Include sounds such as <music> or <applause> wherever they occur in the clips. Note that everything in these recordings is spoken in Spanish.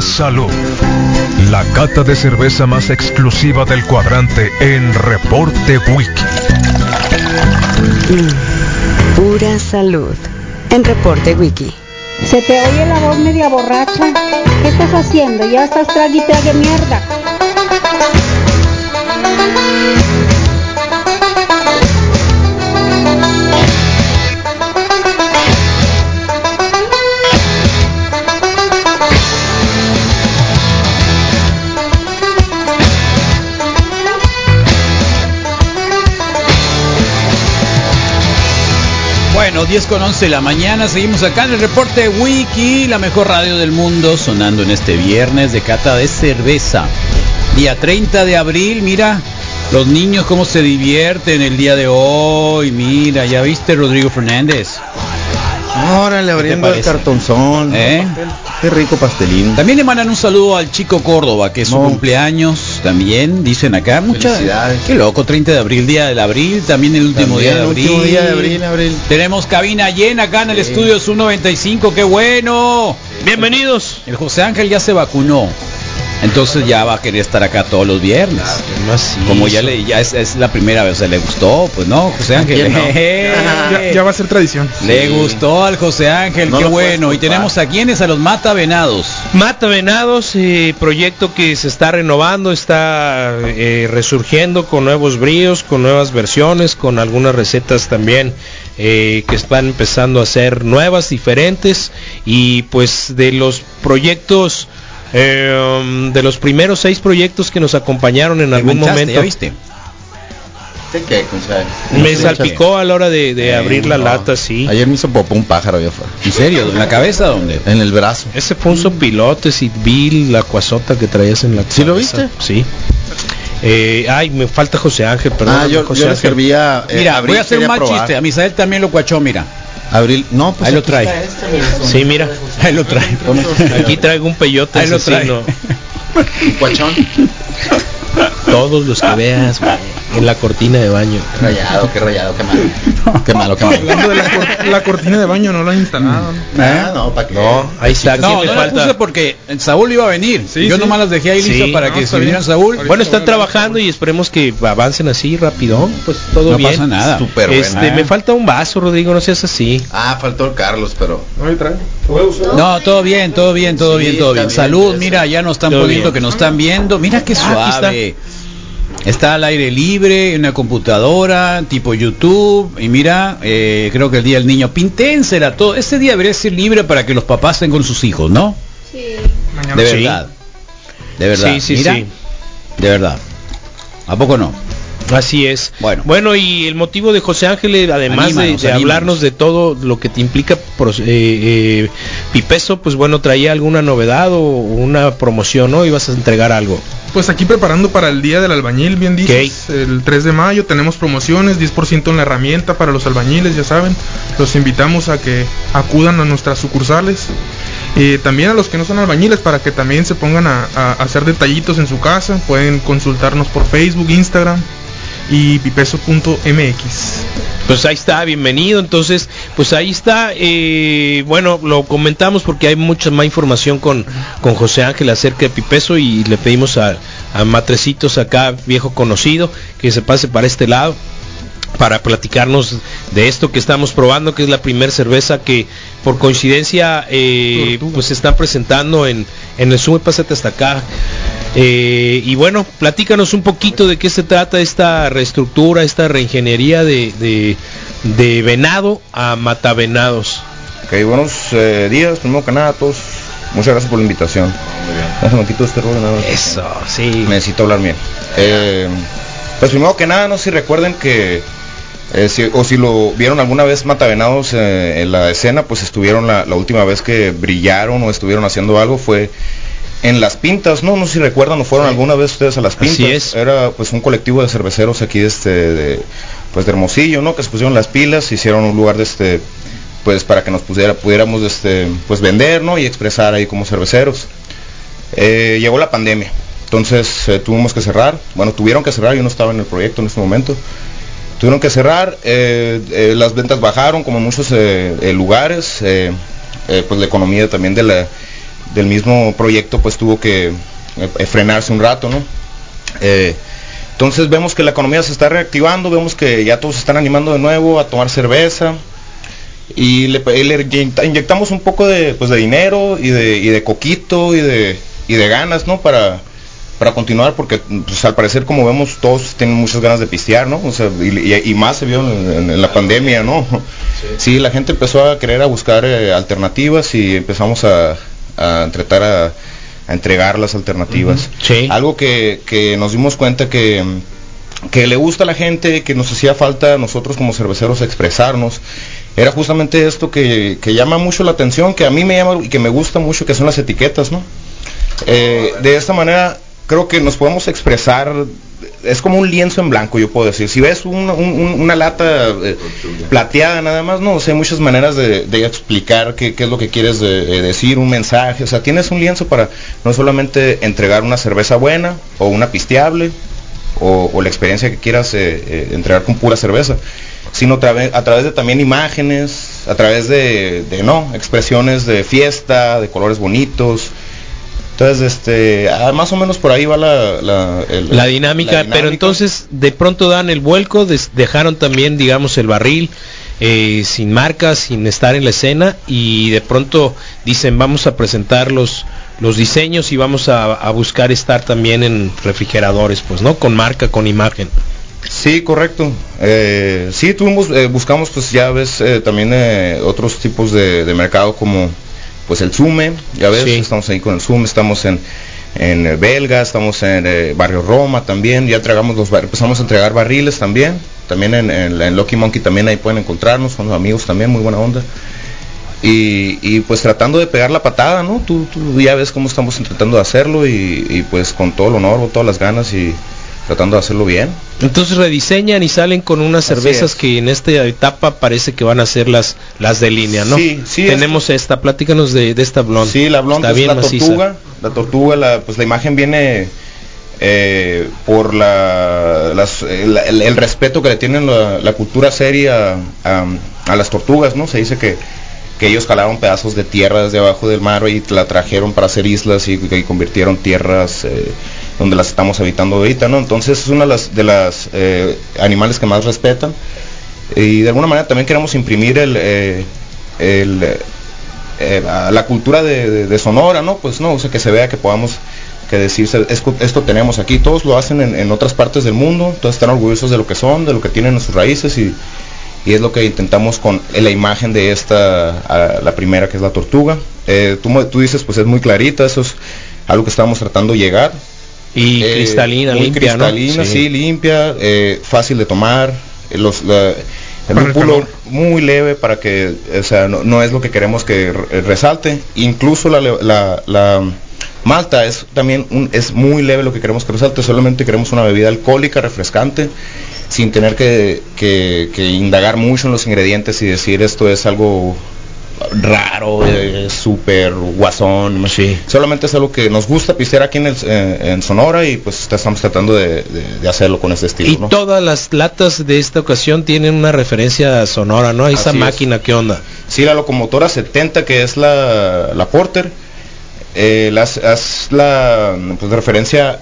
Salud. La cata de cerveza más exclusiva del cuadrante en Reporte Wiki. Mm, pura Salud en Reporte Wiki. Se te oye la voz media borracha. ¿Qué estás haciendo? Ya estás trague y trague mierda. 10 con 11 de la mañana, seguimos acá en el reporte Wiki, la mejor radio del mundo, sonando en este viernes de cata de cerveza. Día 30 de abril, mira, los niños cómo se divierten el día de hoy, mira, ya viste Rodrigo Fernández. Órale, abriendo el cartonzón. ¿Eh? Qué rico pastelín. También le mandan un saludo al chico Córdoba, que es su cumpleaños, también, dicen acá. Muchas. Felicidades. Qué loco, 30 de abril, día del abril, también el último También día de el abril. último día de abril, abril. Tenemos cabina llena acá en el Sí. estudio Sub 95, qué bueno. Bienvenidos. El José Ángel ya se vacunó. Entonces ya va a querer estar acá todos los viernes. Como ya le ya es, es la primera vez, o sea, le gustó, pues no, José Ángel. no? <laughs> Ya, ya va a ser tradición. Le Sí. gustó al José Ángel, No qué bueno. Y tenemos a quienes, a los Mata Venados. Mata Venados, eh, proyecto que se está renovando, está eh, resurgiendo con nuevos bríos, con nuevas versiones, con algunas recetas también eh, que están empezando a ser nuevas, diferentes y pues de los proyectos, eh, um, de los primeros seis proyectos que nos acompañaron en Te algún momento. ¿Ya viste? ¿Qué, qué, Gonzalo? Me salpicó a la hora de, de Eh, abrir la no. lata, sí. Ayer me hizo popó un pájaro allá afuera. ¿En serio? ¿En la cabeza dónde? En el brazo. Ese fue un sopilote, y vi la cuasota que traías en la ¿Sí lo cabeza. viste? Sí. Eh, ay, me falta José Ángel, perdón. ah, yo, José yo le Ángel. servía. eh, Mira, Abril voy a hacer un mal probar. chiste. A Misael también lo cuachó, mira. Abril, no, pues Ahí lo trae. este, Sí, mira. Ahí lo trae. Aquí traigo un peyote Ahí lo trae. cuachón. <laughs> Todos los que veas, güey, en la cortina de baño. Qué rayado, qué rayado, qué malo. <laughs> Qué malo, qué malo. Hablando de la, cor- la cortina de baño, no la han instalado. Ah, no, para qué. No, ahí está. ¿quién No, no la falta? puse porque Saúl iba a venir. Sí, Yo sí. nomás las dejé ahí Sí. listas para No, que se vinieran. Saúl. Ahorita Bueno, están trabajando y esperemos que avancen así rápido. Pues todo No bien. pasa nada. Súper Este, buena. me falta un vaso, Rodrigo, no seas así. Ah, faltó el Carlos, pero. No, todo bien, todo bien, todo Sí, bien, todo bien. Salud, mira, ya nos están poniendo que nos están viendo. Mira qué Ah, Está al aire libre, en una computadora, tipo YouTube. Y mira, eh, creo que el día del niño. Pinténsela todo. Este día debería ser libre para que los papás estén con sus hijos, ¿no? Mañana. De Sí. verdad. De verdad. Sí, sí, mira, sí. De verdad. ¿A poco no? Así es. Bueno. Bueno, y el motivo de José Ángel, eh, además de- Anímanos, de, anímanos. hablarnos de todo lo que te implica pros- eh, eh, Pipeso, pues bueno, traía alguna novedad o una promoción, ¿no? Ibas a entregar algo. Pues aquí preparando para el día del albañil, bien dices, el 3 de mayo tenemos promociones, 10% en la herramienta para los albañiles, ya saben. Los invitamos a que acudan a nuestras sucursales. Eh, también a los que no son albañiles para que también se pongan a, a hacer detallitos en su casa. Pueden consultarnos por Facebook, Instagram y pipeso.mx. Pues ahí está, bienvenido. Entonces, pues ahí está. eh, bueno, lo comentamos porque hay mucha más información con, con José Ángel acerca de Pipeso y le pedimos a, a Matrecitos acá, viejo conocido, que se pase para este lado para platicarnos de esto que estamos probando, que es la primera cerveza que por coincidencia eh, pues se están presentando en, en el Sube Pásate hasta acá. Eh, y bueno, platícanos un poquito de qué se trata esta reestructura, esta reingeniería de, de, de venado a matavenados. Ok, buenos eh, días, primero que nada a todos. Muchas gracias por la invitación. Déjame quito este rollo nada más. Eso, sí. Necesito hablar bien. Eh, pues primero que nada, no sé si recuerden que, eh, si- o si lo vieron alguna vez Matavenados eh, en la escena, pues estuvieron la, la última vez que brillaron o estuvieron haciendo algo fue en las pintas, no, no sé si recuerdan o fueron alguna vez ustedes a las pintas. Así es. Era pues un colectivo de cerveceros aquí de este, de, pues de Hermosillo, ¿no? Que se pusieron las pilas, hicieron un lugar de este, pues para que nos pudiéramos este, pues vender, ¿no? Y expresar ahí como cerveceros. Eh, llegó la pandemia, entonces tuvimos que cerrar, bueno, tuvieron que cerrar, yo no estaba en el proyecto en ese momento, tuvieron que cerrar, eh, eh, las ventas bajaron como en muchos eh, lugares, pues la economía también de del mismo proyecto pues tuvo que frenarse un rato, ¿no? Entonces vemos que la economía se está reactivando, vemos que ya todos se están animando de nuevo a tomar cerveza y le, le inyecta- inyectamos un poco de, pues, de dinero y de, y de coquito y de, y de ganas, ¿no? Para, para continuar, porque pues, al parecer como vemos todos tienen muchas ganas de pistear, ¿no? O sea, y, y- y más se vio en, en- en la pandemia, ¿no? Sí. la gente empezó a querer a buscar eh, alternativas y empezamos a, a tratar a, a entregar las alternativas. Algo que, que nos dimos cuenta que, que le gusta a la gente, que nos hacía falta a nosotros como cerveceros expresarnos, era justamente esto que, que llama mucho la atención, que a mí me llama y que me gusta mucho, que son las etiquetas, ¿no? Eh, de esta manera creo que nos podemos expresar, es como un lienzo en blanco, yo puedo decir. Si ves un- un- un- una lata eh, plateada nada más, no, o sea, hay muchas maneras de, explicar qué, es lo que quieres de- eh, decir, un mensaje, o sea, tienes un lienzo para no solamente entregar una cerveza buena o una pisteable o, la experiencia que quieras eh, eh, entregar con pura cerveza, sino a través de también imágenes, a través de, de, no, expresiones de fiesta, de colores bonitos. Entonces, este, ah, más o menos por ahí va la, la, el- la dinámica, la dinámica. pero entonces de pronto dan el vuelco, des- dejaron también, digamos, el barril eh, sin marcas, sin estar en la escena y de pronto dicen vamos a presentar los, los diseños y vamos a, a buscar estar también en refrigeradores, pues, ¿no? Con marca, con imagen. Sí, correcto. Eh, sí, tuvimos, eh, buscamos, pues ya ves, eh, también eh, otros tipos de, de mercado como, pues el Zume, ya ves, Sí. estamos ahí con el Zume, estamos en, en eh, Belga, estamos en eh, Barrio Roma también, ya entregamos los, empezamos a entregar barriles también, también en, en, en Lucky Monkey también ahí pueden encontrarnos, son amigos también, muy buena onda. Y, y, pues tratando de pegar la patada, ¿no? Tú, tú ya ves cómo estamos tratando de hacerlo y, y, pues con todo el honor, con todas las ganas y tratando de hacerlo bien. Entonces rediseñan y salen con unas Así cervezas es. que en esta etapa parece que van a ser las las de línea, ¿no? Sí, sí, Tenemos esta, platícanos de, de esta blonde. Sí, la blonde Está es bien la maciza. tortuga. La tortuga, la, pues la imagen viene eh, por la, las- el, el- el respeto que le tienen la, la cultura seria a, a las tortugas, ¿no? Se dice que, que ellos jalaron pedazos de tierra desde abajo del mar y la trajeron para hacer islas y, y convirtieron tierras eh, donde las estamos habitando ahorita, ¿no? Entonces es una de las, de las eh, animales que más respetan y de alguna manera también queremos imprimir el, eh, la, cultura de, Sonora, ¿no? Pues no, o sea, que se vea que podamos que decirse, esto, esto tenemos aquí, todos lo hacen en, en otras partes del mundo, todos están orgullosos de lo que son, de lo que tienen en sus raíces y, y es lo que intentamos con la imagen de esta, a- la primera que es la tortuga. Eh, tú, tú dices, pues es muy clarita, eso es algo que estamos tratando de llegar. Y Eh, cristalina, muy limpia, ¿no? cristalina, Sí. sí, limpia, eh, fácil de tomar. Los, la- el lúpulo muy leve para que, o sea, no, no es lo que queremos que re- resalte. Incluso la, la, la malta es también un, es muy leve lo que queremos que resalte. Solamente queremos una bebida alcohólica, refrescante, sin tener que, que- que indagar mucho en los ingredientes y decir esto es algo raro, eh, súper guasón. Solamente es algo que nos gusta pistear aquí en, el- eh, en Sonora y pues estamos tratando de, de- de hacerlo con este estilo. Y ¿no? todas las latas de esta ocasión tienen una referencia sonora, ¿no? Esa Así es. máquina, ¿qué onda? Sí, la locomotora 70 que es la, la Porter, eh, las, es la pues, referencia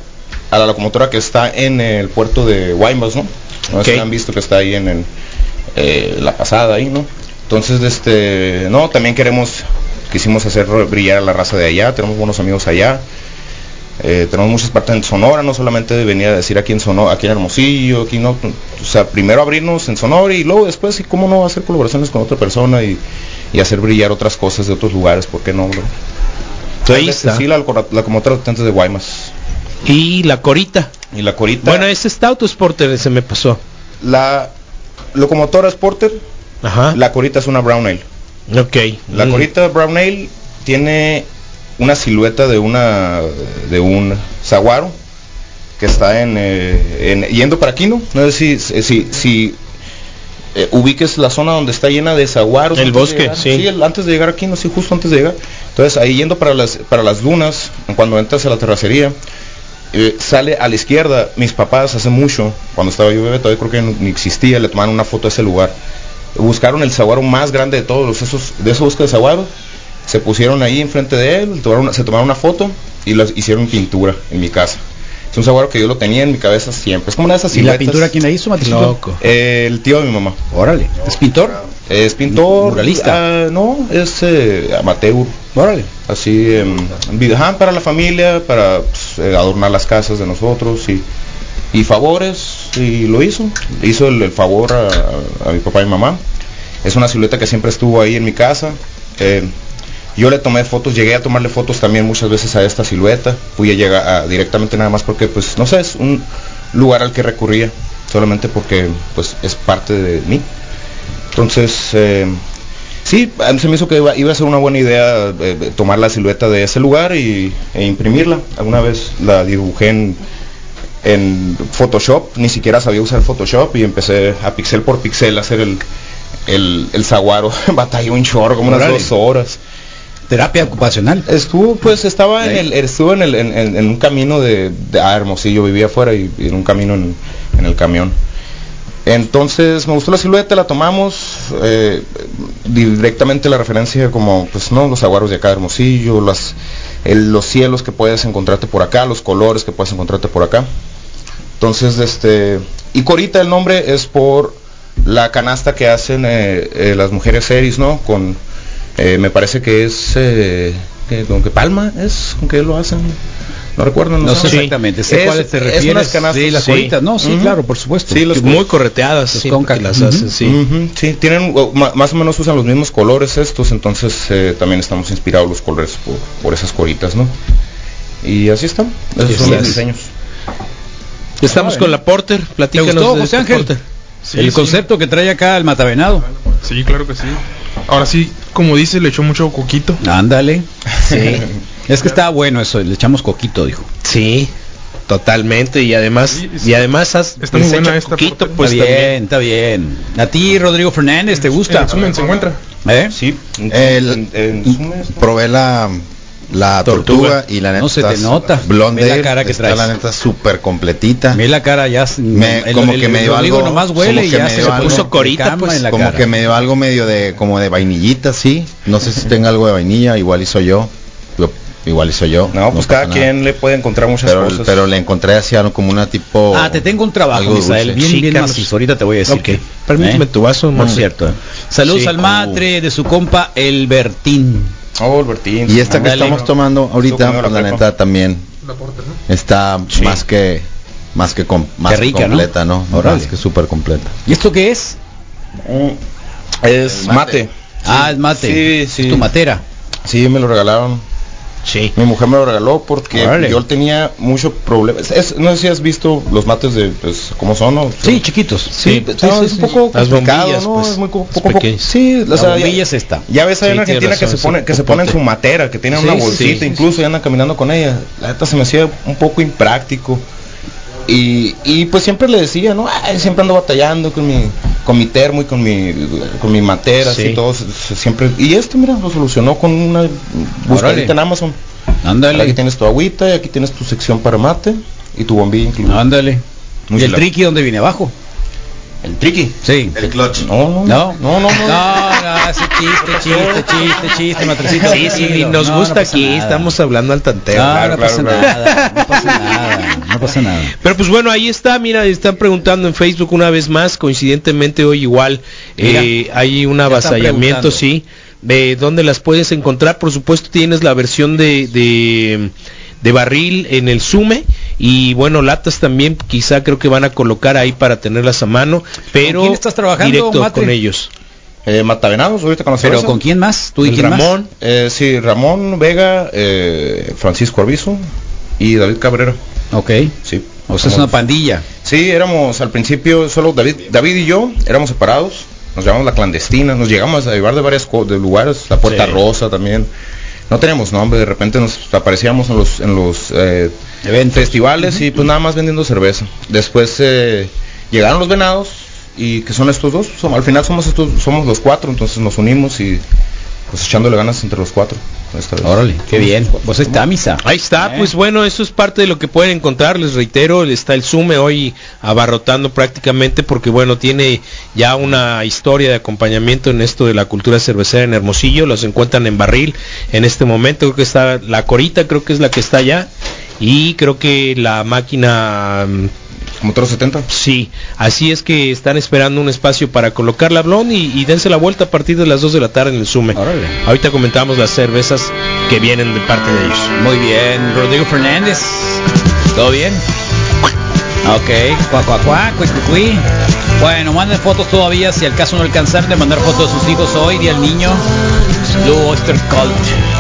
a la locomotora que está en el puerto de Guaymas, ¿no? No han visto que está ahí en el, eh, la pasada ahí, ¿no? Entonces, este, no, también queremos, quisimos hacer brillar a la raza de allá, tenemos buenos amigos allá. Eh, tenemos muchas partes en Sonora, no solamente venir a decir aquí en Sonora, aquí en Hermosillo, aquí no, o sea, primero abrirnos en Sonora y luego después, y cómo no hacer colaboraciones con otra persona y, y hacer brillar otras cosas de otros lugares, ¿por qué no? bro? Ahí está. Sí, la, la, la comotora antes de Guaymas. Y la corita. Y la corita. Bueno, es Stout o Sporter, se me pasó. La locomotora es Porter, Ajá. la corita es una Brown Ale. Ok. La Mm. corita Brown Ale tiene una silueta de una de un saguaro que está en, eh, en- yendo para Quino. No sé si si, si eh, ubiques la zona donde está llena de saguaros. El bosque, llegar. sí. el- antes de llegar aquí, no sí, justo antes de llegar. Entonces ahí yendo para las para las dunas, cuando entras a la terracería. Eh, sale a la izquierda, mis papás hace mucho, cuando estaba yo bebé, todavía creo que ni existía, le tomaron una foto a ese lugar buscaron el saguaro más grande de todos los esos de esos bosques de saguaro se pusieron ahí enfrente de él, tomaron se tomaron una foto y las hicieron pintura en mi casa. Es un saguaro que yo lo tenía en mi cabeza siempre. Es como una de esas ¿Y la siluetas. pintura quién la hizo, Matecito? Loco. Eh, el tío de mi mamá. Órale. ¿Es pintor? Es pintor. Muralista. ah, no, es eh, amateur. Órale. Así, ajá, para la familia, para pues, eh, adornar las casas de nosotros y, y favores. Y lo hizo. Hizo el, el favor a, a mi papá y mamá. Es una silueta que siempre estuvo ahí en mi casa. Eh, yo le tomé fotos, llegué a tomarle fotos también muchas veces a esta silueta. Fui a llegar a- directamente nada más porque, pues, no sé, es un lugar al que recurría. Solamente porque, pues, es parte de mí. Entonces, eh, sí, se me hizo que iba, iba a ser una buena idea eh, tomar la silueta de ese lugar y, e imprimirla. Alguna vez la dibujé en, en Photoshop, ni siquiera sabía usar Photoshop y empecé a pixel por pixel a hacer el, el, el zaguaro. <laughs> Batallé un chorro, como unas dos horas. Terapia ocupacional. Estuvo, pues estaba en el, estuvo en, el, en, en- en un camino de, de ah, Hermosillo, vivía afuera y, y en un camino en, en el camión. Entonces me gustó la silueta, la tomamos eh, directamente la referencia como, pues no, los aguaros de acá de Hermosillo, los cielos que puedes encontrarte por acá, los colores que puedes encontrarte por acá. Entonces, este, y Corita el nombre es por la canasta que hacen eh, eh, las mujeres series, ¿no? Con, me parece que es, que, ¿con palma es? ¿Con qué lo hacen? No recuerdo, No sé Sí. exactamente. Sé Es- cuáles te es refieres. unas canastas. Sí, las Sí. coritas. No, sí, claro, por supuesto. Sí, los muy correteadas, Los sí, las hacen, sí. Ujú, sí, tienen más o menos usan los mismos colores estos, entonces eh, también estamos inspirados los colores por, por esas coritas, ¿no? Y así están, esos son los es. diseños. Estamos con la Porter, ¿Te platícanos gustó, de José Ángel? Porter. Sí, el sí. concepto que trae acá el matavenado. Sí, claro que sí. Ahora sí, como dice, le echó mucho coquito. Ándale. Sí. <laughs> es que estaba bueno eso. Le echamos coquito, dijo. Sí, totalmente y además Sí, sí. y además has Está muy buena esta Porter. pues está bien, también. está bien. A ti, Rodrigo Fernández, ¿te gusta? En resumen, se encuentra. ¿Eh? Sí, en- El- en-. Probé la, la Tortuga. tortuga. y la neta No se te nota. Blonde, Ve la cara que está traes. la neta súper completita. Ve la cara ya. Me- el- como el- que me dio algo- nomás huele como y que ya me se algo- puso corita, pues. En la como cara. que me dio algo medio de como de vainillita, sí. No sé si tenga algo de vainilla, igual hizo yo. Yo- igual hizo yo. No, pues pasa cada nada. quien le puede encontrar muchas pero, cosas. pero le encontré así algo como una tipo Ah, te tengo un trabajo, dulce. bien, Sí, bien macizo. Ahorita te voy a decir. Que- Permíteme ¿eh? tu vaso, Por Monse. cierto. Saludos Sí. al matre de su compa El Bertín. Oh, Albertín. Y esta que estamos tomando ahorita, pues, la la neta también La Porter, ¿no? está Sí. más que más que com- más rica, ¿no? completa, ¿no? Órale. Más que súper completa. ¿Y esto qué es? Mm, Es mate. Ah, es mate. Sí, sí. Es tu matera. Sí, me lo regalaron. Sí. Mi mujer me lo regaló porque Órale. yo tenía mucho problema. Es- no sé si has visto los mates de, pues, ¿cómo son? Sí, chiquitos. Sí, Sí, no, sí, es un poco. Las bombillas, ¿no? pues, es muy poco, poco- pequeño. Sí, o La sea, bombilla ya, es esta. ya ves ahí en Argentina que se pone que se popote. ponen su matera, que tienen Sí, una bolsita, incluso y andan caminando con ella. La neta se me hacía un poco impráctico. Y, y pues siempre le decía, ¿no? Ay, siempre ando batallando con mi con mi termo y con mi con mi matera, Sí. así todo se- se- siempre y esto mira lo solucionó con una buscadita en Amazon. Aquí Ándale. tienes tu agüita y aquí tienes tu sección para mate y tu bombilla incluida. Ándale. ¿Y el triqui dónde viene abajo? El triqui. Sí. El clutch. No, no, ¿No? no, no, no. No, no, ese chiste, chiste, chiste, chiste, matrecito. Sí, sí, nos No, gusta aquí, nada. estamos hablando al tanteo. No, Claro, no pasa claro. nada, no pasa nada, no pasa nada. Pero pues bueno, ahí está, mira, están preguntando en Facebook una vez más, coincidentemente hoy igual Mira, eh, hay un avasallamiento, sí, de dónde las puedes encontrar, por supuesto tienes la versión de, de, de barril en el Sume y bueno, latas también quizá creo que van a colocar ahí para tenerlas a mano, pero quién estás trabajando, directo Matre? con ellos. Eh, Matavenados, ahorita con la ¿Pero cerveza. con quién más? ¿Tú y quién Ramón, más? Eh, sí, Ramón Vega, eh, Francisco Arbizu y David Cabrera. Ok. Sí. O sea, es una pandilla. Sí, éramos al principio solo David, David y yo éramos separados. Nos llamamos la clandestina, nos llegamos a llevar de varias co- de lugares, la Puerta Sí. Rosa también. No teníamos nombre, de repente nos aparecíamos en los en los eh, Eventos. festivales y pues nada más vendiendo cerveza. Después eh, llegaron los venados y que son estos dos. Al final somos estos somos los cuatro, entonces nos unimos y pues echándole ganas entre los cuatro. esta vez. Órale, qué bien. Pues está misa. Ahí está, Eh. pues bueno, eso es parte de lo que pueden encontrar, les reitero, está el Sume hoy abarrotando prácticamente porque bueno, tiene ya una historia de acompañamiento en esto de la cultura cervecera en Hermosillo, los encuentran en barril en este momento, creo que está la Corita, creo que es la que está allá y creo que la máquina Motor 70. Sí, así es que están esperando un espacio para colocar la blon y, y dense la vuelta a partir de las 2 de la tarde en el Sume. Órale. Ahorita comentamos las cervezas que vienen de parte de ellos. Muy bien, Rodrigo Fernández. ¿Todo bien? Ok, cuá, cuá, cuá, cui, cui. Bueno, manden fotos todavía si al caso no alcanzaron de mandar fotos de sus hijos hoy, día del niño. Blue Oyster Cult.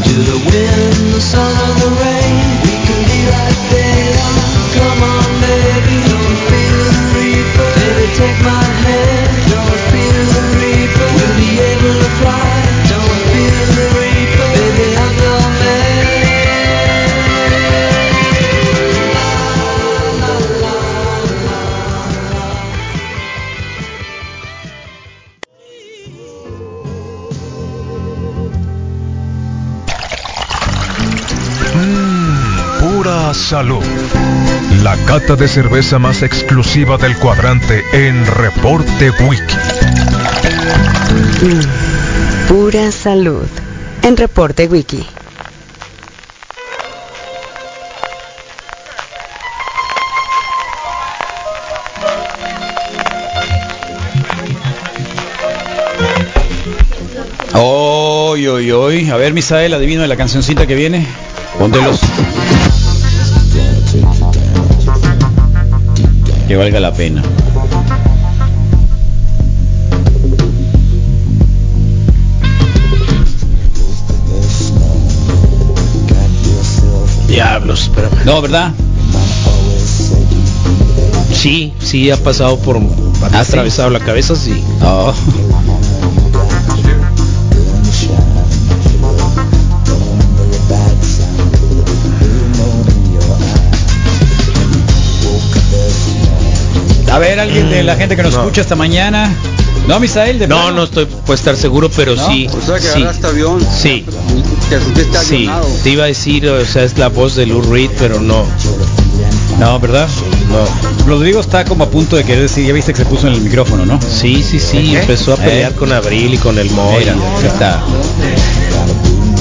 to the wind. Salud. La cata de cerveza más exclusiva del cuadrante en Reporte Wiki. Mm, pura salud. En Reporte Wiki. Oy, oy, oy. A ver, Misael, adivino de la cancioncita que viene. Póntelos. Que valga la pena. Diablos, espérame. No, ¿verdad? Sí, sí ha pasado por ha ¿Ah, sí? atravesado la cabeza, sí. No. A ver, alguien de la gente que nos No. escucha esta mañana. No, Misael, de No, plano? no estoy puede estar seguro, pero ¿No? sí. O sea que sí, agarraste avión. sí, subiste sí. Te iba a decir, o sea, es la voz de Lou Reed, pero no. No, ¿verdad? No. Rodrigo está como a punto de querer decir, ya viste que se puso en el micrófono, ¿no? Sí, sí, sí, ¿Eh? empezó a pelear ¿Eh? con Abril y con el ahí está.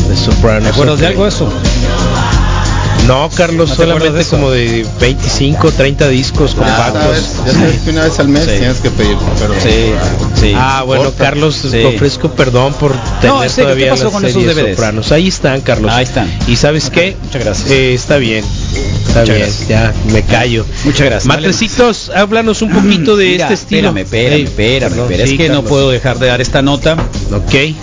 de Sopranos. ¿Te acuerdas de algo eso? No, Carlos, ¿No te acuerdas solamente de como de 25, 30 discos compactos. sabes, ya sabes que una vez al mes Sí. tienes que pedir perdón. Sí, sí. Ah, bueno. Carlos, Sí. te ofrezco perdón por tener serio, todavía ¿qué pasó la con esos serie DVDs? Sopranos. Ahí están, Carlos. Ahí están. ¿Y sabes qué? Muchas gracias. Eh, está bien. Está Muchas bien, gracias. ya me callo. Muchas gracias. Matrecitos, háblanos un poquito de Mira, este estilo. Espérame, espérame, espérame, espérame. sí, es que no puedo dejar de dar esta nota. Ok.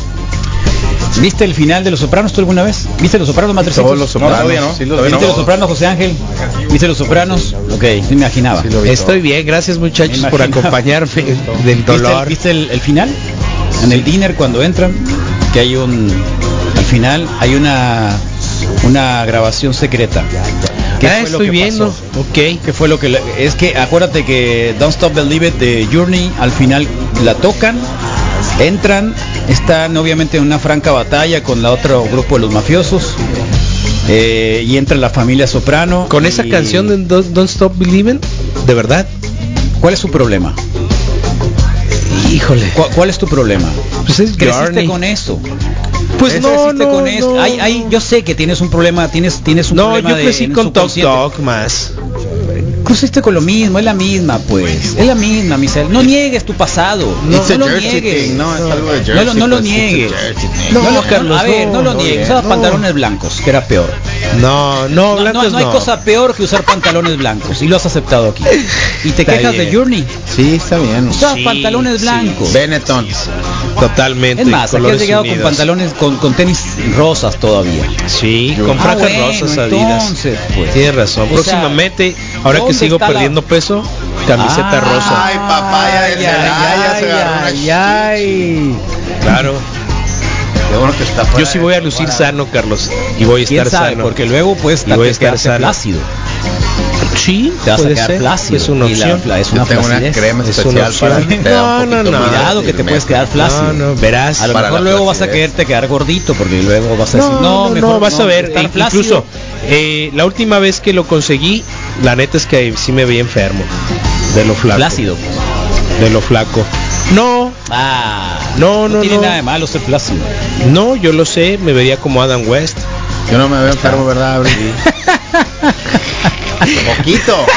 ¿Viste el final de Los Sopranos tú alguna vez? ¿Viste Los Sopranos, Matrecitos? Todos los sopranos. todavía no. sí. ¿Viste Los Sopranos, José Ángel? ¿Viste Los Sopranos? Ok, me imaginaba. Sí Estoy bien, gracias muchachos por acompañarme <laughs> del ¿Viste el- dolor. ¿Viste, el, el final? En el dinner cuando entran, que hay un... Al final hay una una grabación secreta. ¿Qué Ah, fue lo estoy que viendo. pasó? Ok. ¿Qué fue lo que es que acuérdate que Don't Stop Believe It de Journey al final la tocan, entran, están obviamente en una franca batalla con la otro grupo de los mafiosos eh, y entra la familia Soprano. Con esa y- canción de Don't, Don't Stop Believing, de verdad. ¿Cuál es su problema? Híjole. ¿Cu- ¿Cuál es tu problema? Pues es Creciste Journey. con eso. Pues no, no, con no. Hay- hay- yo sé que tienes un problema, tienes, tienes un No, problema yo de- crecí con Talk. Talk más. Creciste con lo mismo, es la misma, pues. Es la misma, Misael. No niegues tu pasado. No, It's a lo Jersey niegues. thing, no, es algo de No, Jersey. lo- no niegues. No, No, lo- Carlos, a ver, no, no, lo no, niegues. Usaba no. pantalones blancos, que era peor. No, no, No, no, blancos no hay cosa peor que usar pantalones blancos. Y lo has aceptado aquí. Y te Está quejas de. Journey. Sí, está bien. Usabas Sí, pantalones sí. blancos. Benetton. Totalmente. Es más, aquí has llegado con pantalones, con, con tenis rosas todavía. Sí, con Ah, franjas bueno, rosas Adidas. entonces, pues. Tienes razón. O sea, Próximamente, ahora que ¿dónde sigo la- perdiendo peso, camiseta Ah, rosa. Ay, papá, ya Ay, se- ya- ya se ay. Claro. Qué bueno que está Yo sí voy a lucir sano, Carlos. Y voy a ¿Quién estar sabe? sano. Porque luego puedes Y voy a estar sano. plácido. Sí, Te vas a puede quedar ser. plácido. Es una la opción. fla- es una tengo una crema Es especial una opción. para que No, un no, poquito no. Cuidado que te puedes quedar flácido. No, no, verás. A lo Para mejor la luego vas a quererte quedar gordito porque luego vas a decir, No, no, no, mejor no, vas a ver. estar e- flácido". incluso eh, la última vez que lo conseguí, la neta es que sí me veía enfermo. De lo flaco. Flácido. De lo flaco. No, Ah, No, no, tiene no. nada de malo ser flácido. no, yo lo sé, me vería como Adam West. Yo no me veo enfermo, ¿verdad, Abril? <laughs> Poquito. <laughs>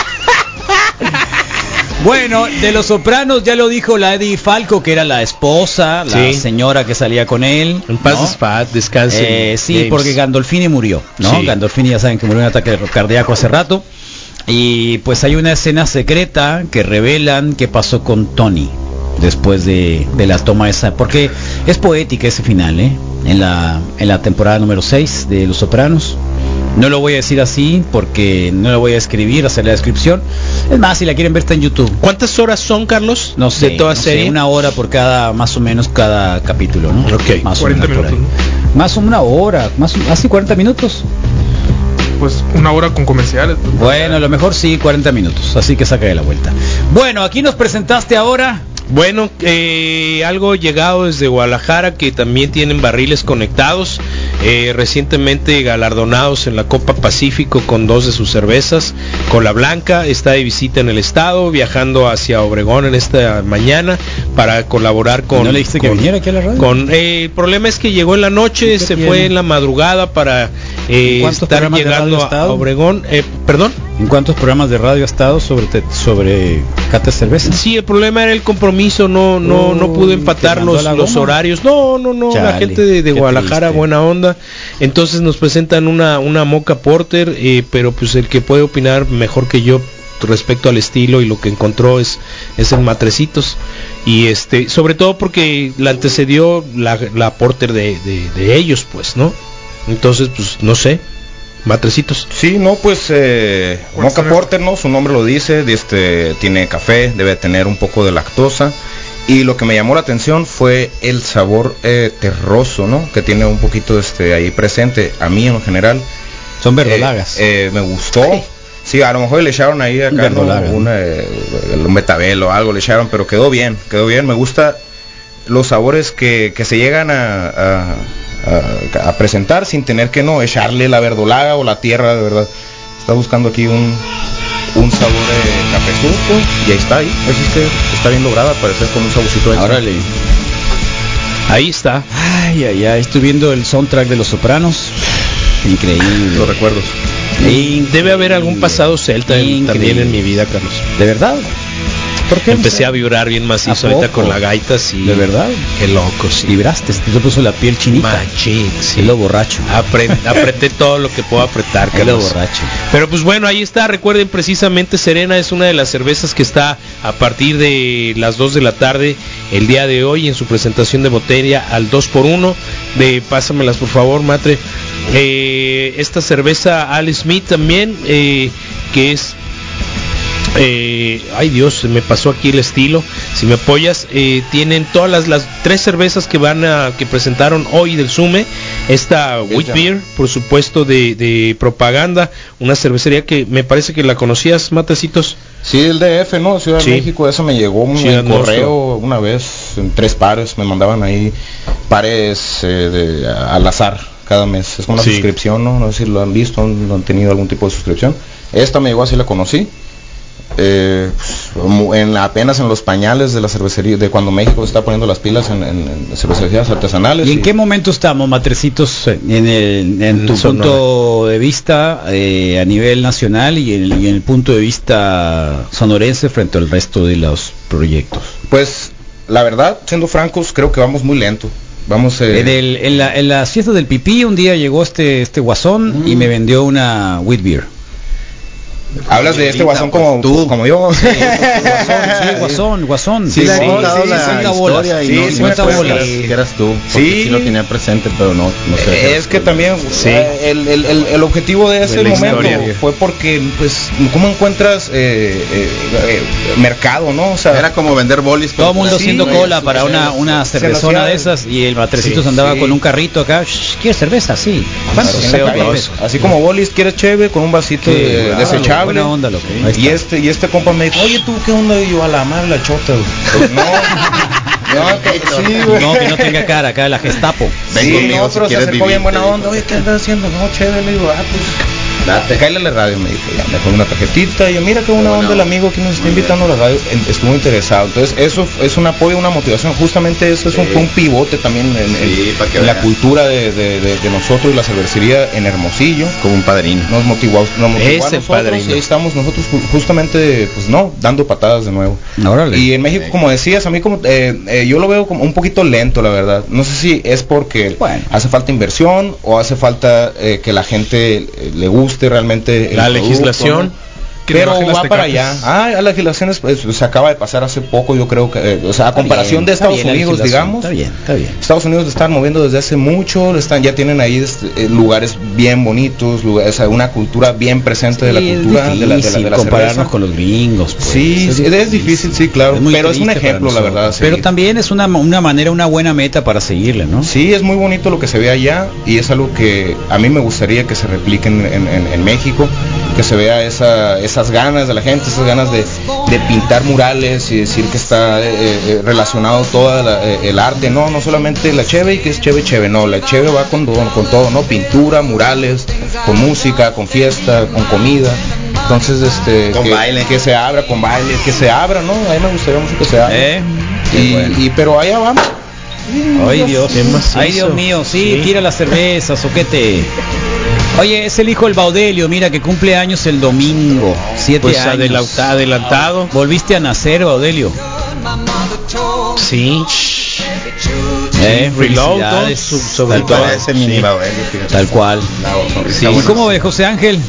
Bueno, de los sopranos ya lo dijo la Eddie Falco, que era la esposa, la Sí. señora que salía con él. En paz ¿no? descanse. Eh, sí, James. porque Gandolfini murió, ¿no? Sí. Gandolfini ya saben que murió en un ataque cardíaco hace rato. Y pues hay una escena secreta que revelan qué pasó con Tony después de, de la toma esa. Porque es poética ese final, ¿eh? En la, en la temporada número 6 de Los Sopranos. No lo voy a decir así porque no lo voy a escribir, hacer la descripción. Es más, si la quieren ver está en YouTube. ¿Cuántas horas son, Carlos? No sé, de toda no sé, serie. una hora por cada, más o menos cada capítulo, ¿no? Ok. Más o 40 menos minutos, ahí. Más o una hora, más así 40 minutos. Pues una hora con comerciales. pues, Bueno, a lo mejor sí, 40 minutos, así que saca de la vuelta. Bueno, aquí nos presentaste ahora. Bueno, eh, algo llegado desde Guadalajara que también tienen barriles conectados, eh, recientemente galardonados en la Copa Pacífico con dos de sus cervezas, con la Blanca, está de visita en el estado, viajando hacia Obregón en esta mañana para colaborar con... ¿No le dijiste que viniera aquí a la radio? Con, eh, el problema es que llegó en la noche, ¿Qué se tiene? fue en la madrugada para eh, ¿Cuántos estar llegando a, Obregón. ¿Perdón? ¿En cuántos programas de radio ha estado sobre te- sobre Cata Cerveza? Sí, el problema era el compromiso, no no no Uy, pude empatar los, los horarios. No, no, no, la gente de, de Guadalajara, triste. buena onda. Entonces nos presentan una, una moca porter, eh, pero pues el que puede opinar mejor que yo respecto al estilo y lo que encontró es, es el Matrecitos. Y este, sobre todo porque la antecedió la, la porter de, de, de ellos, pues, ¿no? Entonces, pues, no sé. Matrecitos. Sí, no, pues eh, ¿Cuál Mocha Porter, ¿no? Su nombre lo dice, de este, tiene café, debe tener un poco de lactosa. Y lo que me llamó la atención fue el sabor eh, terroso, ¿no? Que tiene un poquito este, ahí presente, a mí en general. Son Eh, verdolagas. eh, me gustó. Sí, a lo mejor le echaron ahí acá ¿no? ¿no? un, eh, un betabel o algo, le echaron, pero quedó bien, quedó bien. Me gusta los sabores que, que se llegan a, a- a- a presentar sin tener que no echarle la verdolaga o la tierra, de verdad. Está buscando aquí un, un sabor eh, cafezuco y ahí está, ahí. Es este, está bien lograda, parece con un saborcito extra. Órale. Ahí está. Ay, ay, ay, estoy viendo el soundtrack de Los Sopranos. Increíble. Los recuerdos. Increíble. Debe haber algún pasado celta en- también en mi vida, Carlos. ¿De verdad? Empecé a vibrar bien macizo ¿A ahorita con la gaita, sí. ¿De verdad? Qué loco, sí. Vibraste, te puso la piel chinita. Machín, sí. Lo borracho. Apre- <laughs> apreté todo lo que puedo apretar, lo borracho. Pero pues bueno, ahí está. Recuerden precisamente Serena es una de las cervezas que está a partir de las 2 de la tarde el día de hoy en su presentación de botella al 2x1. De pásamelas por favor, Matre. Eh, esta cerveza Al Smith también, eh, que es eh, ay Dios, se me pasó aquí el estilo. Si me apoyas, eh, tienen todas las, las tres cervezas que van a que presentaron hoy del Sume. Esta Wheat. Beer, por supuesto, de, de propaganda, una cervecería que me parece que la conocías, Matecitos. Sí, el DF, ¿no? Ciudad Sí. de México, eso me llegó un Ciudad correo una vez, en tres pares, me mandaban ahí pares eh, de- al azar cada mes. Es una Sí. suscripción, ¿no? No sé si lo han visto, no han tenido algún tipo de suscripción. Esta me llegó así, la conocí. Eh, en la- apenas en los pañales de la cervecería, de cuando México está poniendo las pilas en, en- en cervecerías artesanales. ¿Y en y- qué momento estamos, Matrecitos, en, el- en tu Sonora. punto de vista eh, a nivel nacional y en, y en el punto de vista sonorense frente al resto de los proyectos? Pues, la verdad, siendo francos, creo que vamos muy lento. Vamos... eh, En, el- en la- en las fiestas Mm. del pipí un día llegó este este guasón y me vendió una wheat beer. Hablas de este guasón como tú, como yo. Sí, <laughs> guasón, guasón. Sí, le he sí, contado sí, la 50 bolas. Sí, que- eras tú. porque Sí. sí lo tenía presente, pero no, no sé. Es que también eh, el, el- el- el objetivo de ese la momento historia. fue porque, pues, ¿cómo encuentras eh, eh, eh, mercado, no? O sea, Era como vender bolis. Todo el mundo haciendo cola para una, una cervezona de esas y el matrecitos Sí, andaba sí. con un carrito acá. "Shh, ¿Quieres cerveza? Sí. La así como bolis, ¿quieres cheve? Con un vasito Sí, buena onda, loco. Y este, y este compa me dijo, oye tú, ¿qué onda? Y yo, a la madre la chota, güey. Pues, no, <laughs> no, que- sí, güey. No, que no tenga cara acá la Gestapo. Ven sí, conmigo no, si se acercó bien buena onda. Oye, ¿qué andas haciendo? No, chévere. Le digo, ah, pues, Date. cállale a la radio, me dijo. Ya, me dejó una tarjetita. Y yo, mira qué buena buena onda el amigo que nos está invitando a la radio. Estuvo interesado. Entonces, eso es un apoyo, una motivación. Justamente eso es un, Sí. fue un pivote también en, Sí, que la cultura de, de- de- de nosotros y la cervecería en Hermosillo. Como un padrino. Nos motivó, nos motivó a Ese nosotros padrino. y ahí estamos nosotros ju- justamente, pues no, dando patadas de nuevo. Órale. Y en México, como decías, a mí como eh, eh, yo lo veo como un poquito lento, la verdad. No sé si es porque Bueno. hace falta inversión o hace falta eh, que la gente eh, le guste realmente La producto, legislación. ¿no? Que Pero va para tecates. allá. Ah, la legislación es- pues, se acaba de pasar hace poco, yo creo que, eh, o sea, a comparación de Estados Unidos, digamos. Está bien, está bien. Estados Unidos están moviendo desde hace mucho, están, ya tienen ahí este, eh, lugares bien bonitos, lugares, o sea, una cultura bien presente de la es cultura de la, de la, de difícil la compararnos cerveza. con los gringos. pues. Sí, sí, es difícil, sí, claro, pero es un ejemplo, la verdad. Pero también es una, una manera, una buena meta para seguirle, ¿no? Sí, es muy bonito lo que se ve allá y es algo que a mí me gustaría que se replique en, en- en- en México, que se vea esa, esas ganas de la gente, esas ganas de, de pintar murales y decir que está eh, eh, relacionado todo el arte, no, no solamente la cheve y que es cheve cheve, no, la cheve va con, todo- con todo, ¿no? Pintura, murales, con música, con fiesta, con comida. Entonces, este, Con que, baile. que se abra, con baile, que se abra, ¿no? A mí me gustaría mucho que se abra. ¿Eh? Y, bueno. y- pero allá vamos. Ay Dios, macizo. ay Dios mío, sí, tira la cerveza, soquete. Oye, es el hijo del Baudelio, mira que cumple años el domingo, siete Pues años. adelanta- adelantado. Volviste a nacer, Baudelio. Sí. Eh, Reload, sobre Tal todo. cual. Parece mini. Tal cual. La sonrisa Sí, ¿Y buena. cómo ve José Ángel?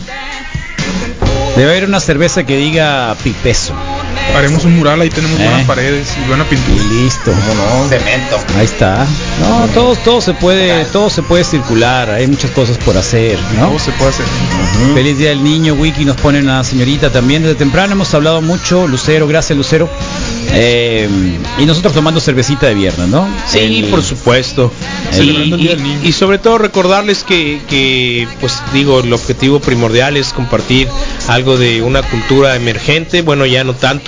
Debe haber una cerveza que diga pipeso. Haremos un mural, ahí tenemos Eh. buenas paredes y buena Y pintura. listo. ¿Cómo no? Cemento. Ahí está. No, todo, todo se puede, todo se puede circular. Hay muchas cosas por hacer, ¿no? Todo se puede hacer. Feliz día del niño, Wiki nos pone una señorita también desde temprano hemos hablado mucho, Lucero, gracias Lucero. Eh, y nosotros tomando cervecita de viernes, ¿no? Sí, El- por supuesto. el- Sí, Celebrando el Día del y, Niño. y sobre todo recordarles que, que, pues digo, el objetivo primordial es compartir algo de una cultura emergente, bueno, ya no tanto,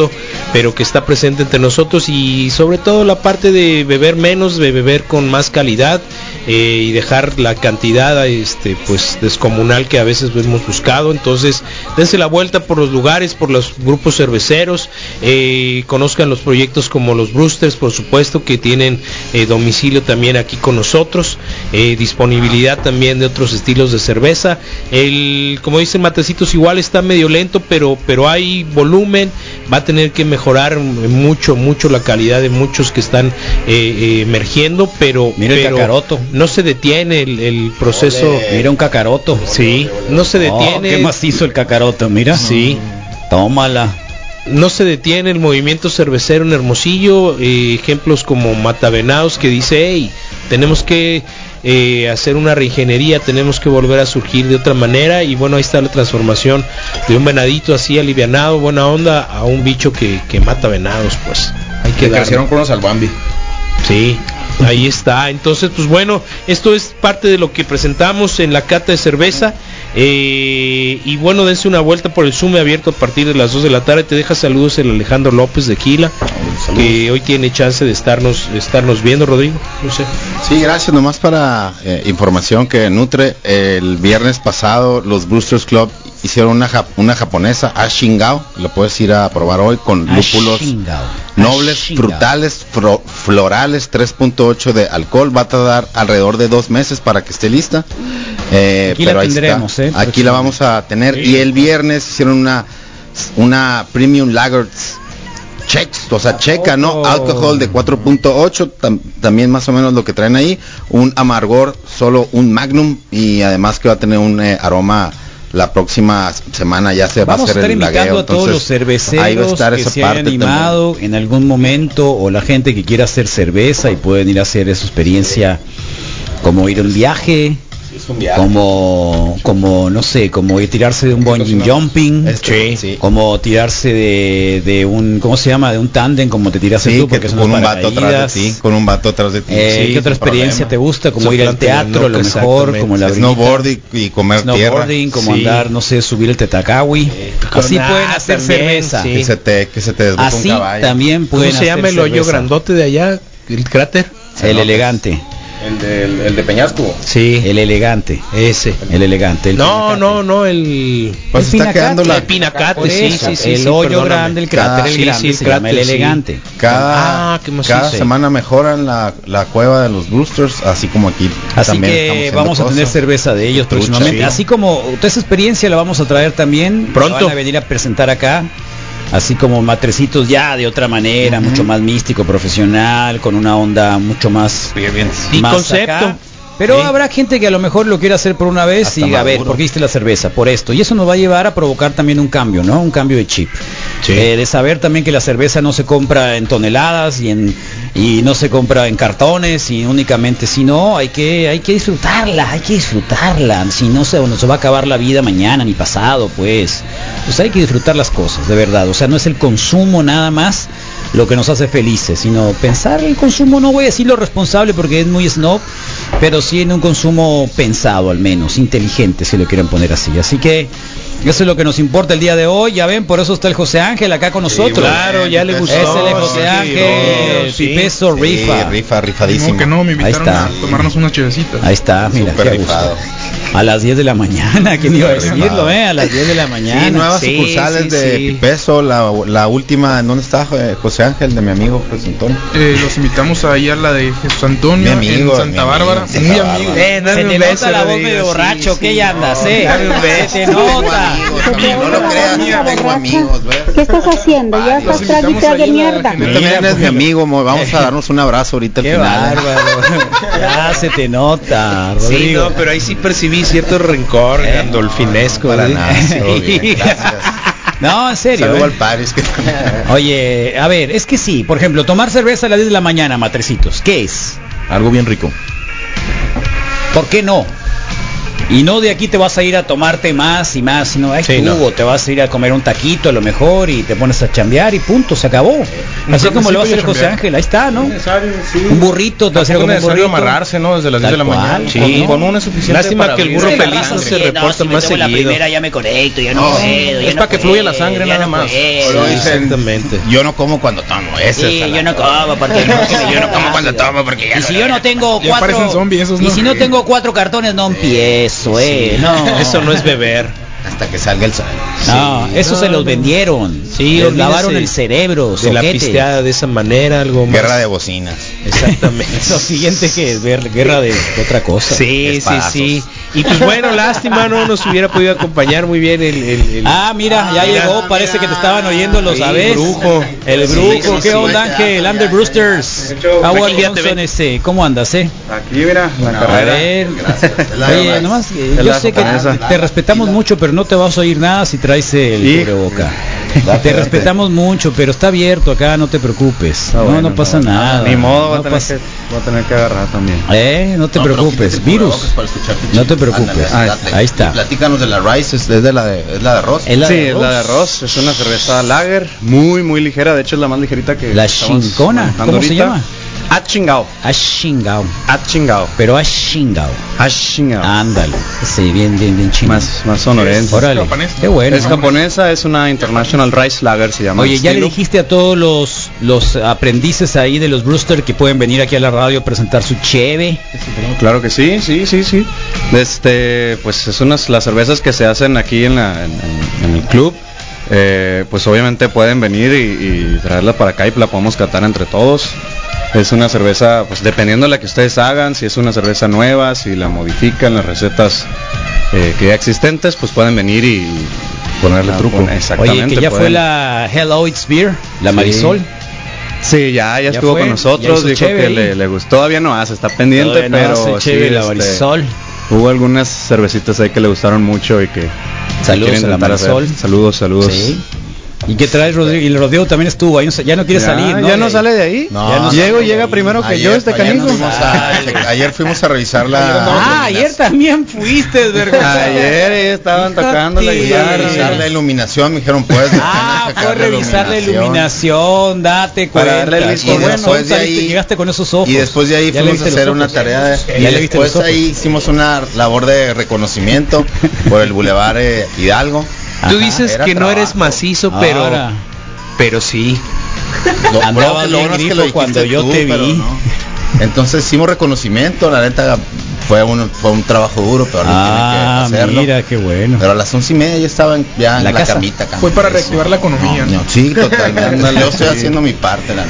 pero que está presente entre nosotros y sobre todo la parte de beber menos, de beber con más calidad eh, y dejar la cantidad este pues descomunal que a veces hemos buscado. Entonces, dense la vuelta por los lugares, por los grupos cerveceros, eh, conozcan los proyectos como los Brewsters, por supuesto, que tienen eh, domicilio también aquí con nosotros, disponibilidad también de otros estilos de cerveza. El, como dicen Matecitos, igual está medio lento, pero, pero hay volumen, va a tener que mejorar mucho, mucho la calidad de muchos que están emergiendo, pero, Mira el pero cacaroto. No se detiene el, el proceso. Mira un cacaroto. Sí, no se Oh, detiene. qué macizo el cacaroto, mira. Sí. Tómala. no se detiene el movimiento cervecero en Hermosillo, eh, ejemplos como Matavenados que dice, hey, tenemos que eh, hacer una reingeniería, tenemos que volver a surgir de otra manera y bueno, ahí está la transformación de un venadito así alivianado, buena onda, a un bicho que, que mata venados, pues. Hay que Que darle. crecieron con los albambi. Sí, ahí está. Entonces, pues bueno, esto es parte de lo que presentamos en la cata de cerveza. Eh, y bueno, dense una vuelta por el Zoom abierto a partir de las 2 de la tarde. Te deja saludos el Alejandro López de Quila, que hoy tiene chance de estarnos, de estarnos viendo, Rodrigo. No sé. Sí, gracias. Nomás para eh, información que nutre. El viernes pasado los Boosters Club hicieron una, jap- una japonesa, Ashingao. Lo puedes ir a probar hoy con lúpulos Ashingao. nobles, Ashingao. frutales, fro- florales, 3.8 de alcohol. Va a tardar alrededor de dos meses para que esté lista. Eh, Aquí la pero ahí está. tendremos, ¿eh? Aquí la vamos a tener. Y el viernes hicieron una, una Premium Lager checks, o sea, checa, ¿no? Oh. Alcohol de 4.8, tam- también más o menos lo que traen ahí, un amargor, solo un magnum y además que va a tener un eh, aroma la próxima semana ya se Vamos va a a hacer estar el invitando lagueo, a todos los entonces, ahí va a cerveceros estar que esa se parte también. animado en algún momento o la gente que quiera hacer cerveza y pueden ir a hacer esa experiencia como ir a un viaje, como como no sé, como ir tirarse de un bungee jumping, Este, sí. como tirarse de, de un ¿cómo se llama? de un tándem como te tiraste Sí, tú que porque son con un vato atrás de ti, con un vato atrás de ti. Eh, Sí, ¿Qué otra experiencia problema. te gusta? Como ir al teatro, a lo mejor, como la. Snowboard y, y comer snowboarding, tierra. como Sí. andar, no sé, subir el tetacawi. Así Ah, pueden hacer también, cerveza. sí. Que se te, que se te Así un también ¿Cómo pueden se hacer llama el hoyo grandote de allá? ¿El cráter? El elegante. El de, el, el de Peñasco. Sí, El elegante. ese. El elegante. el No, pinacate. no, no, el... Pues El está quedando pinacate. la... El pinacate, sí, sí, sí. el sí, hoyo perdóname. grande, el Cada- cráter, el sí, grande, sí, el se llama el cráter, sí. elegante. Cada, Ah, cada semana mejoran la, la cueva de los Brewsters, así como aquí. Así también estamos que vamos a tener cosas. cerveza de ellos Trucha, próximamente. sí. Así como toda esa experiencia la vamos a traer también. Pronto. La Van a venir a presentar acá. Así como matrecitos ya de otra manera, mucho más místico, profesional, con una onda mucho más Y más concepto. acá. Pero Sí. habrá gente que a lo mejor lo quiere hacer por una vez Hasta y a ver, maduro. ¿por qué hiciste la cerveza? Por esto. Y eso nos va a llevar a provocar también un cambio, ¿no? Un cambio de chip. Sí. Eh, de saber también que la cerveza no se compra en toneladas y en y no se compra en cartones y únicamente si no hay que hay que disfrutarla hay que disfrutarla si no se no se va a acabar la vida mañana ni pasado pues pues hay que disfrutar las cosas de verdad o sea no es el consumo nada más lo que nos hace felices sino pensar el consumo no voy a decir lo responsable porque es muy snob pero sí en un consumo pensado al menos inteligente si lo quieren poner así así que eso es lo que nos importa el día de hoy. Ya ven, por eso está el José Ángel acá con nosotros. claro, ya le gustó. Es el José Sí, Ángel, sí. Pipeso Sí, rifa. rifa, rifadísimo. que no, me invitaron está. a tomarnos unas chevecitas. Ahí está, mira, Súper qué gusto. A las 10 de la mañana, ¿quién iba a decirlo, eh? A las 10 de la mañana. Sí, nuevas Sí, sucursales sí, de sí. Pipeso, la, la última, ¿en dónde está eh, José Ángel, de mi amigo José Antonio? Eh, los invitamos ahí a la de Jesús Antonio Mi amigo, en Santa mi amigo, Bárbara. Santa Muy Bárbara. amigo. Eh, Se dame te un nota beso, la voz medio sí, borracho, sí. ¿qué ya andas, eh? Dame un beso. Se te nota. No lo creas, tengo amigos, ¿ves? ¿Qué estás haciendo? Ya estás trague y invitamos trague ahí a la mierda. También eres mi amigo, mo- vamos a darnos un abrazo ahorita al Qué final. bárbaro. Ya se te nota, Sí, Rodrigo. no, pero ahí sí percibí cierto rencor Eh, gandolfinesco. Para ¿sí? nada, bien. No, en serio. Saludo eh. al Paris. Que... Oye, a ver, es que sí, por ejemplo, tomar cerveza a las 10 de la mañana, matrecitos, ¿qué es? Algo bien rico. ¿Por qué no? Y no de aquí te vas a ir a tomarte más y más, sino ay, Sí, tú, no. o te vas a ir a comer un taquito a lo mejor y te pones a chambear y punto, se acabó. Así como lo va a hacer José chambear. Ángel, ahí está, ¿no? Un burrito, te vas a ir a Tampoco comer es un necesario burrito. amarrarse, ¿no? Desde las 10 de la mañana. cual, Con- sí. Con una es suficiente Lástima para que el burro la feliz no se reporta más seguido. ya me conecto, ya no puedo, ya es no para que fluya la sangre nada más. Pero dicen, Exactamente. Yo no como cuando tomo ese. Sí, <laughs> yo no como porque Yo no como cuando tomo porque ya Y si yo no tengo cuatro y si no tengo cuatro cartones no empiezo, eh, no. Eso no es beber. Hasta que salga el sol. No, eso se los vendieron. Sí, les olvídese lavaron el cerebro, De la pisteada de esa manera, algo más. Guerra de bocinas. Exactamente. <laughs> Lo siguiente que es ver guerra de, de otra cosa. Sí, sí, Espadazos. sí. Y pues bueno, lástima, no nos hubiera podido acompañar muy bien el... el, el- Ah, mira, ya Mira. llegó, parece que te estaban oyendo los Sí, aves. brujo. El Sí, brujo, sí, ¿qué sí. onda Ángel? Under Brewsters. How are Aquí ya you, te ven. ese? ¿Cómo andas, eh? Aquí, mira, la A carrera. ver. Es la Oye, nomás, yo sé que te respetamos mucho, pero no te vas a oír nada si traes el Y- cubreboca. Date, <laughs> Te date. respetamos mucho, pero está abierto acá, no te preocupes. Está no, bueno, no pasa nada. Ni modo, voy, no a tener que, voy a tener que agarrar también. Eh, no te No, preocupes. Virus. para No te preocupes. Ándale, Ahí- está. Y platícanos de la Rice, es, es de la de, es la de arroz. Es la sí, de es la de arroz, es una cerveza lager, muy, muy ligera, de hecho es la más ligerita que La Shinkona, manejando ¿cómo se ahorita. llama? Achingao, Ashingao. Achingao, Pero Ashingao. Achingao. Ándale. Sí, bien, bien, bien chino. Más, más sonorense. Órale. japonés. Qué bueno. Es japonesa, es una International Rice Lager, se llama. Oye, ya le dijiste a todos los, los aprendices ahí de los Brewster que pueden venir aquí a la radio a presentar su cheve. Claro que sí, sí, sí, sí. Este, pues es unas las cervezas que se hacen aquí en, la, en, en- en el club. Eh, pues obviamente pueden venir y, y traerla para acá y la podemos catar entre todos. Es una cerveza, pues dependiendo de la que ustedes hagan, si es una cerveza nueva, si la modifican, las recetas eh, que ya existentes, pues pueden venir y Ponerle Ah, truco. Exactamente. Oye, que ya fue la Hello It's Beer, la Sí. Marisol. Sí, ya, ya, Ya estuvo fue, con nosotros, dijo que le, le gustó, todavía no hace, está pendiente, Todavía no pero hace sí, cheve la este, Marisol. Hubo algunas cervecitas ahí que le gustaron mucho y que Saludos a la. Marisol. Saludos, saludos. Sí. ¿Y qué traes, Rodrigo? Y el Rodrigo también estuvo ahí, ya no quiere Ya, salir, ¿no? ya no sale de ahí. No, Ya no- y no, llega primero que yo ayer- este ayer canijo. nos fuimos a- <laughs> ayer fuimos a revisar la. Ah, ayer también fuiste, Ayer ellos estaban tocando la guitarra. revisar la iluminación, me dijeron, puedes. Ah, fue a revisar la iluminación, date Para cuenta. darle el visto Con bueno. razón Después de ahí- llegaste con esos ojos. Y después de ahí fuimos a hacer ojos. una tarea. Ya y le viste los después ahí hicimos una labor de reconocimiento por el Boulevard eh, Hidalgo. Tú dices que no eres trabajo. macizo, pero Ahora, pero sí. Lo- Andabas lo bien bueno es que lo cuando yo tú, te vi. no. Entonces hicimos reconocimiento, la neta fue un, fue un trabajo duro, pero ah, tiene que hacerlo. mira, qué bueno. Pero a las once y media ya estaban ya en La la, casa. camita. acá. Fue para reactivar la economía, No, ¿no? no, sí, totalmente. <laughs> Yo estoy haciendo mi parte, la.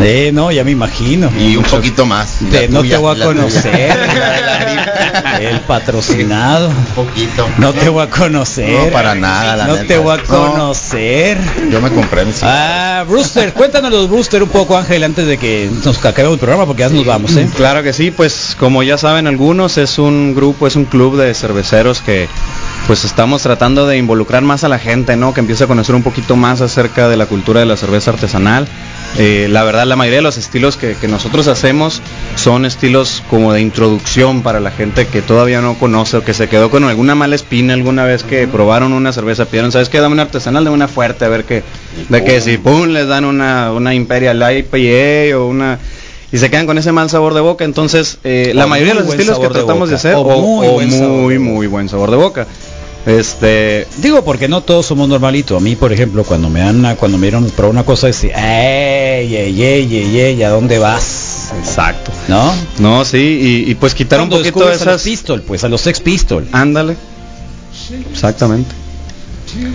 Eh, no, ya me imagino. Y un poquito más. Te- no tuya, te voy a conocer. <laughs> El patrocinado. Un poquito. No te voy a conocer. No, para nada, la No neta. te voy a No. conocer. Yo me compré mis Ah, Brewster, cuéntanos los Brewster un poco, Ángel, antes de que nos acabemos el programa, porque ya nos vamos, ¿eh? Claro que sí, pues como ya saben algunos, es un grupo, es un club de cerveceros que pues estamos tratando de involucrar más a la gente, ¿no? Que empiece a conocer un poquito más acerca de la cultura de la cerveza artesanal. Eh, la verdad, la mayoría de los estilos que, que nosotros hacemos son estilos como de introducción para la gente que todavía no conoce o que se quedó con alguna mala espina alguna vez que probaron una cerveza, pidieron, ¿sabes qué? Dame una artesanal, dame una fuerte, a ver qué, de que si pum, les dan una, una Imperial IPA o una y se quedan con ese mal sabor de boca. Entonces, eh, la mayoría de los estilos que de tratamos de hacer, O o, muy buen muy, muy buen sabor de boca. Este, Digo, porque no todos somos normalitos. A mí, por ejemplo, cuando me dan una, cuando me dieron probar una cosa, decía, ey, ey, ey, ey, ey, ¿a dónde vas? exacto. ¿No? No, sí, y, y pues quitar un poquito de descubres a los esas. Pistol, pues a los Sex Pistol. Ándale. Exactamente.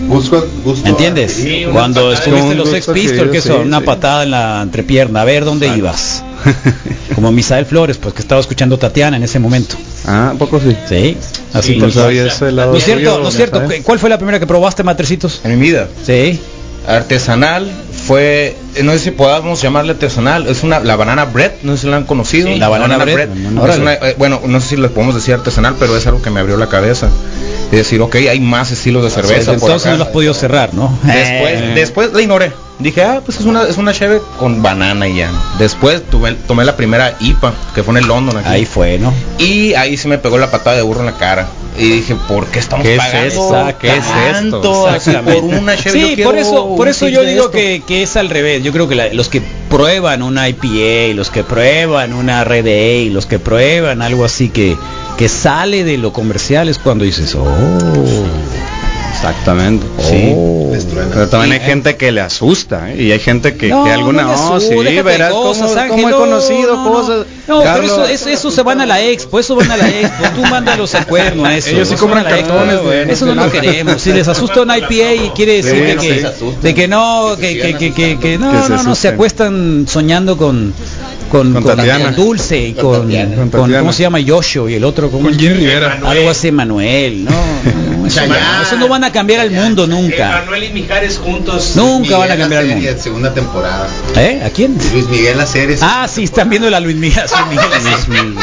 Gusto, gusto ¿Entiendes? Cuando descubriste Un los Sex Pistol, adquirido, que sí, son una sí. patada en la entrepierna, a ver dónde ibas. <laughs> Como Misael Flores, pues que estaba escuchando Tatiana en ese momento. Ah, ¿a poco sí. Sí, así no sabía ese lado No es cierto, no es cierto. ¿Cuál fue la primera que probaste, matrecitos? En mi vida. Sí. Artesanal fue, no sé si podamos llamarle artesanal, es una la banana bread, no sé si la han conocido. Sí, la banana bread. Una, eh, bueno, no sé si le podemos decir artesanal, pero es algo que me abrió la cabeza. Es decir, ok, hay más estilos de cerveza. por Entonces acá. no lo has podido cerrar, ¿no? Después, Eh. después la ignoré. Dije, ah, pues es una, es una cheve con banana y ya. Después tuve, tomé la primera IPA, que fue en el London aquí. Ahí fue, ¿no? Y ahí se me pegó la patada de burro en la cara. Y dije, ¿por qué estamos ¿Qué es pagando esa? ¿Qué es tanto esto? por una cheve? Sí, por eso, por eso yo digo que, que es al revés. Yo creo que la- los que prueban una IPA, los que prueban una Red Ale, los que prueban algo así que, que sale de lo comercial es cuando dices, oh, Exactamente. sí. Pero también hay gente que le asusta ¿eh? y hay gente que, No, que alguna no oh, sí, verás cosas, cómo, cómo he no, conocido no, no. cosas. No, pero eso, eso, eso se van a la expo, eso van a la expo, tú mándalos al cuerno a eso. Ellos sí compran cartones de- Eso no lo queremos. Si les asusta una IPA y quiere decir de, no que, de que no, que, que, que, que, que no, no, no, se acuestan soñando con con, Con con- Tatiana. con Dulce y con, con- Con. ¿cómo se llama? Yoshio y el otro ¿cómo? Con Jenny Rivera. algo así Manuel, no, <laughs> no, eso, no, eso no van a cambiar al mundo nunca. Manuel y Mijares juntos. Nunca van a cambiar al mundo. Segunda temporada. ¿Eh? ¿A quién? Luis Miguel la serie. Ah, sí, están viendo la Luis Miguel. Luis Miguel.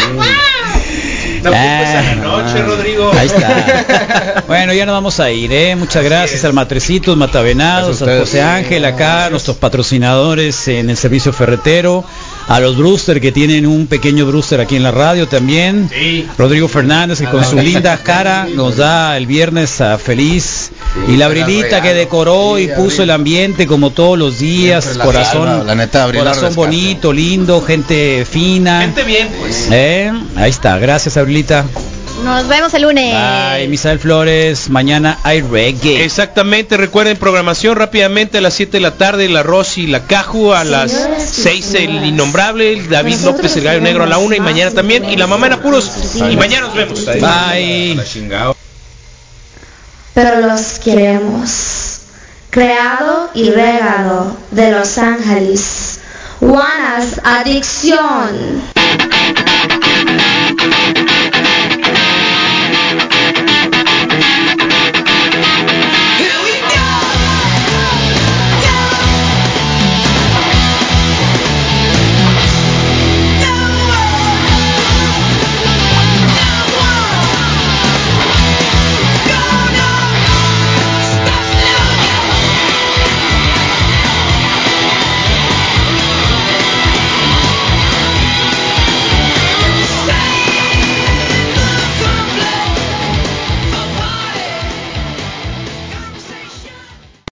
No culpes a la noche, Rodrigo. Ahí está. <laughs> Bueno, ya nos vamos a ir, ¿eh? Muchas gracias al Matrecitos, Matavenados, a. José Ángel acá, nuestros patrocinadores en el servicio ferretero, a los Brewster que tienen un pequeño Brewster aquí en la radio también. Sí. Rodrigo Fernández que con su linda cara nos da el viernes a feliz. y la Brilita que decoró y puso el ambiente como todos los días, Siempre corazón, la neta, Abril la corazón bonito, lindo, gente fina. Gente bien, pues. ¿Eh? Ahí está, gracias Abrilita. Nos vemos el lunes. Bye, Misael Flores, mañana hay reggae. Exactamente, recuerden programación rápidamente a las 7 de la tarde, la Rosy la Caju, a las 6 el innombrable, el David López, el gallo negro a la 1 y mañana también, y la mamá en apuros, y mañana nos vemos. Bye. Pero los queremos. Creado y regado de Los Ángeles. Juanas Adicción.